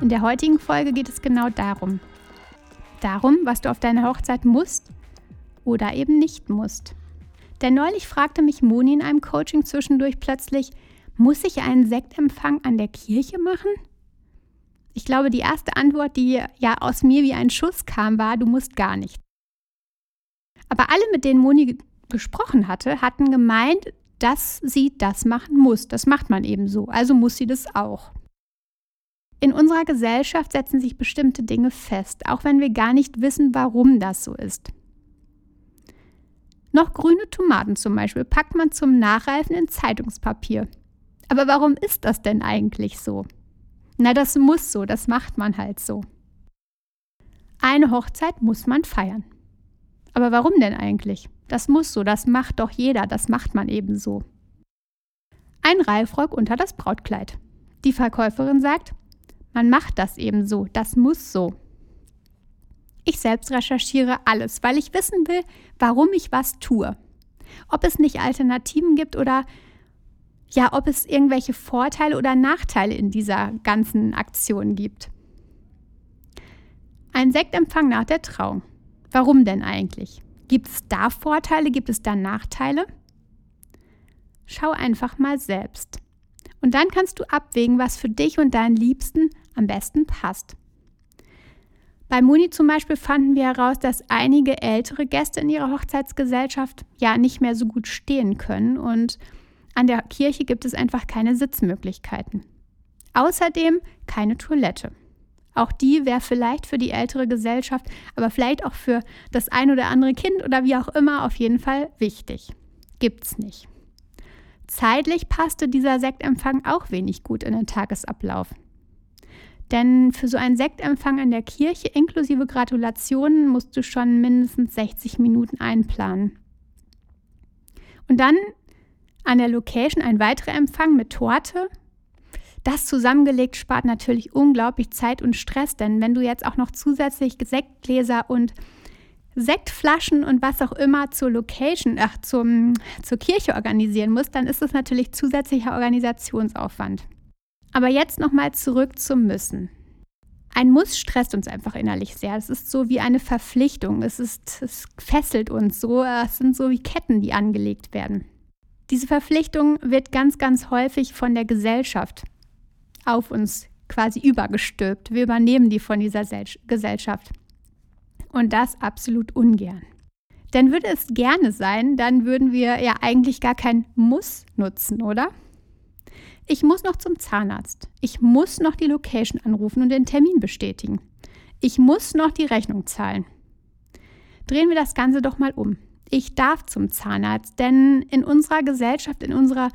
In der heutigen Folge geht es genau darum. Darum, was du auf deiner Hochzeit musst oder eben nicht musst. Denn neulich fragte mich Moni in einem Coaching zwischendurch plötzlich, muss ich einen Sektempfang an der Kirche machen? Ich glaube, die erste Antwort, die ja aus mir wie ein Schuss kam, war, du musst gar nicht. Aber alle, mit denen Moni gesprochen hatte, hatten gemeint, dass sie das machen muss. Das macht man eben so. Also muss sie das auch. In unserer Gesellschaft setzen sich bestimmte Dinge fest, auch wenn wir gar nicht wissen, warum das so ist. Noch grüne Tomaten zum Beispiel packt man zum Nachreifen in Zeitungspapier. Aber warum ist das denn eigentlich so? Na, das muss so, das macht man halt so. Eine Hochzeit muss man feiern. Aber warum denn eigentlich? Das muss so, das macht doch jeder, das macht man eben so. Ein Reifrock unter das Brautkleid. Die Verkäuferin sagt, man macht das eben so, das muss so. Ich selbst recherchiere alles, weil ich wissen will, warum ich was tue. Ob es nicht Alternativen gibt oder ja, ob es irgendwelche Vorteile oder Nachteile in dieser ganzen Aktion gibt. Ein Sektempfang nach der Trauung. Warum denn eigentlich? Gibt es da Vorteile? Gibt es da Nachteile? Schau einfach mal selbst. Und dann kannst du abwägen, was für dich und deinen Liebsten am besten passt. Bei Muni zum Beispiel fanden wir heraus, dass einige ältere Gäste in ihrer Hochzeitsgesellschaft ja nicht mehr so gut stehen können und an der Kirche gibt es einfach keine Sitzmöglichkeiten. Außerdem keine Toilette. Auch die wäre vielleicht für die ältere Gesellschaft, aber vielleicht auch für das ein oder andere Kind oder wie auch immer auf jeden Fall wichtig. Gibt's nicht. Zeitlich passte dieser Sektempfang auch wenig gut in den Tagesablauf. Denn für so einen Sektempfang in der Kirche inklusive Gratulationen musst du schon mindestens 60 Minuten einplanen. Und dann an der Location ein weiterer Empfang mit Torte. Das zusammengelegt spart natürlich unglaublich Zeit und Stress, denn wenn du jetzt auch noch zusätzlich Sektgläser und Sektflaschen und was auch immer zur Location, ach, zum, zur Kirche organisieren musst, dann ist das natürlich zusätzlicher Organisationsaufwand. Aber jetzt nochmal zurück zum Müssen. Ein Muss stresst uns einfach innerlich sehr. Es ist so wie eine Verpflichtung. Es, ist, es fesselt uns so. Es sind so wie Ketten, die angelegt werden. Diese Verpflichtung wird ganz, ganz häufig von der Gesellschaft auf uns quasi übergestülpt. Wir übernehmen die von dieser Gesellschaft. Und das absolut ungern. Denn würde es gerne sein, dann würden wir ja eigentlich gar kein Muss nutzen, oder? Ich muss noch zum Zahnarzt. Ich muss noch die Location anrufen und den Termin bestätigen. Ich muss noch die Rechnung zahlen. Drehen wir das Ganze doch mal um. Ich darf zum Zahnarzt, denn in unserer Gesellschaft, in unserer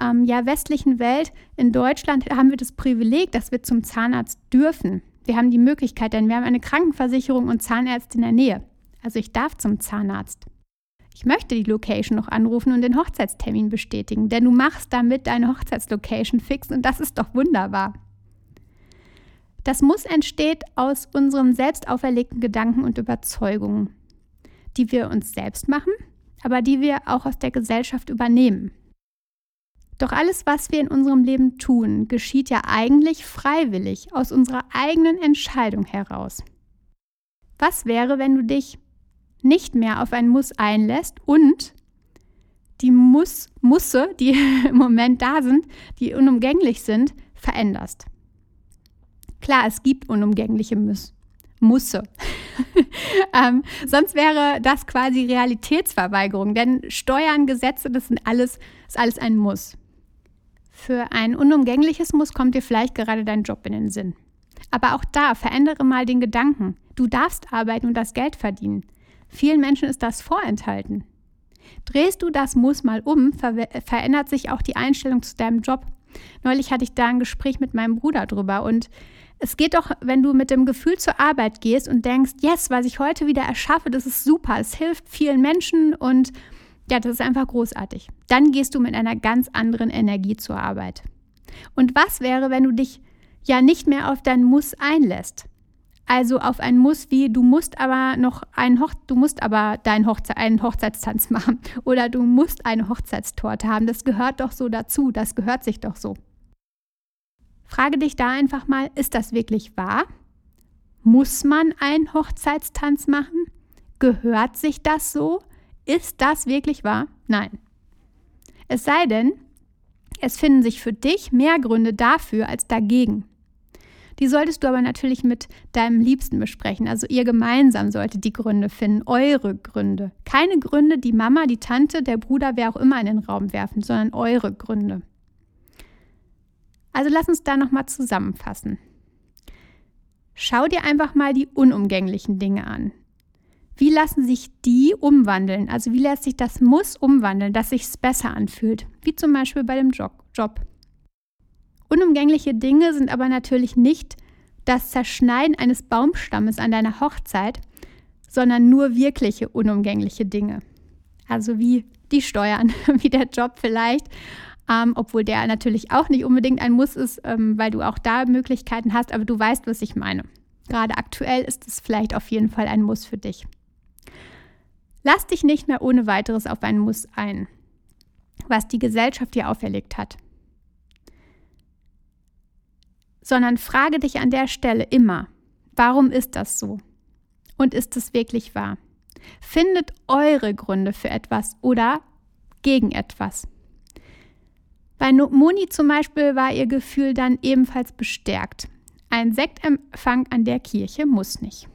ähm, ja, westlichen Welt, in Deutschland haben wir das Privileg, dass wir zum Zahnarzt dürfen. Wir haben die Möglichkeit, denn wir haben eine Krankenversicherung und Zahnärzte in der Nähe. Also ich darf zum Zahnarzt. Ich möchte die Location noch anrufen und den Hochzeitstermin bestätigen, denn du machst damit deine Hochzeitslocation fix und das ist doch wunderbar. Das Muss entsteht aus unseren selbst auferlegten Gedanken und Überzeugungen, die wir uns selbst machen, aber die wir auch aus der Gesellschaft übernehmen. Doch alles, was wir in unserem Leben tun, geschieht ja eigentlich freiwillig aus unserer eigenen Entscheidung heraus. Was wäre, wenn du dich nicht mehr auf ein Muss einlässt und die Muss, Musse, die im Moment da sind, die unumgänglich sind, veränderst. Klar, es gibt unumgängliche Muss, Musse. ähm, sonst wäre das quasi Realitätsverweigerung, denn Steuern, Gesetze, das sind alles, ist alles ein Muss. Für ein unumgängliches Muss kommt dir vielleicht gerade dein Job in den Sinn. Aber auch da verändere mal den Gedanken. Du darfst arbeiten und das Geld verdienen. Vielen Menschen ist das vorenthalten. Drehst du das Muss mal um, ver verändert sich auch die Einstellung zu deinem Job. Neulich hatte ich da ein Gespräch mit meinem Bruder drüber und Es geht doch, wenn du mit dem Gefühl zur Arbeit gehst und denkst, yes, was ich heute wieder erschaffe, das ist super, es hilft vielen Menschen und ja, das ist einfach großartig. Dann gehst du mit einer ganz anderen Energie zur Arbeit. Und was wäre, wenn du dich ja nicht mehr auf dein Muss einlässt? Also auf ein Muss wie du musst aber noch einen Hoch du musst aber deinen Hochze einen Hochzeitstanz machen oder du musst eine Hochzeitstorte haben. Das gehört doch so dazu, das gehört sich doch so. Frage dich da einfach mal, ist das wirklich wahr? Muss man einen Hochzeitstanz machen? Gehört sich das so? Ist das wirklich wahr? Nein. Es sei denn, es finden sich für dich mehr Gründe dafür als dagegen. Die solltest du aber natürlich mit deinem Liebsten besprechen. Also ihr gemeinsam solltet die Gründe finden, eure Gründe. Keine Gründe, die Mama, die Tante, der Bruder, wer auch immer in den Raum werfen, sondern eure Gründe. Also lass uns da nochmal zusammenfassen. Schau dir einfach mal die unumgänglichen Dinge an. Wie lassen sich die umwandeln? Also wie lässt sich das Muss umwandeln, dass sich besser anfühlt? Wie zum Beispiel bei dem Job. Unumgängliche Dinge sind aber natürlich nicht das Zerschneiden eines Baumstammes an deiner Hochzeit, sondern nur wirkliche unumgängliche Dinge. Also wie die Steuern, wie der Job vielleicht, ähm, obwohl der natürlich auch nicht unbedingt ein Muss ist, ähm, weil du auch da Möglichkeiten hast, aber du weißt, was ich meine. Gerade aktuell ist es vielleicht auf jeden Fall ein Muss für dich. Lass dich nicht mehr ohne weiteres auf ein Muss ein, was die Gesellschaft dir auferlegt hat sondern frage dich an der Stelle immer, warum ist das so? Und ist es wirklich wahr? Findet eure Gründe für etwas oder gegen etwas. Bei Moni zum Beispiel war ihr Gefühl dann ebenfalls bestärkt. Ein Sektempfang an der Kirche muss nicht.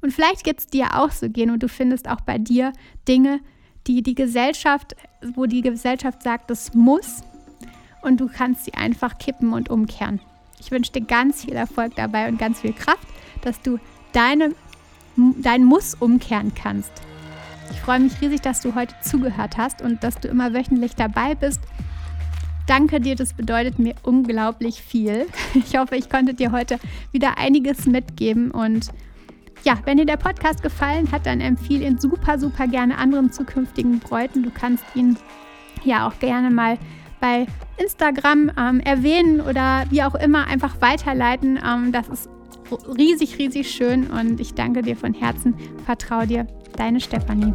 Und vielleicht geht es dir auch so gehen und du findest auch bei dir Dinge, die die Gesellschaft, wo die Gesellschaft sagt, es muss und du kannst sie einfach kippen und umkehren. Ich wünsche dir ganz viel Erfolg dabei und ganz viel Kraft, dass du deine, dein Muss umkehren kannst. Ich freue mich riesig, dass du heute zugehört hast und dass du immer wöchentlich dabei bist. Danke dir, das bedeutet mir unglaublich viel. Ich hoffe, ich konnte dir heute wieder einiges mitgeben und ja, wenn dir der Podcast gefallen hat, dann empfehle ihn super, super gerne anderen zukünftigen Bräuten. Du kannst ihn ja auch gerne mal bei Instagram ähm, erwähnen oder wie auch immer einfach weiterleiten. Ähm, das ist riesig, riesig schön und ich danke dir von Herzen. Vertrau dir, deine Stefanie.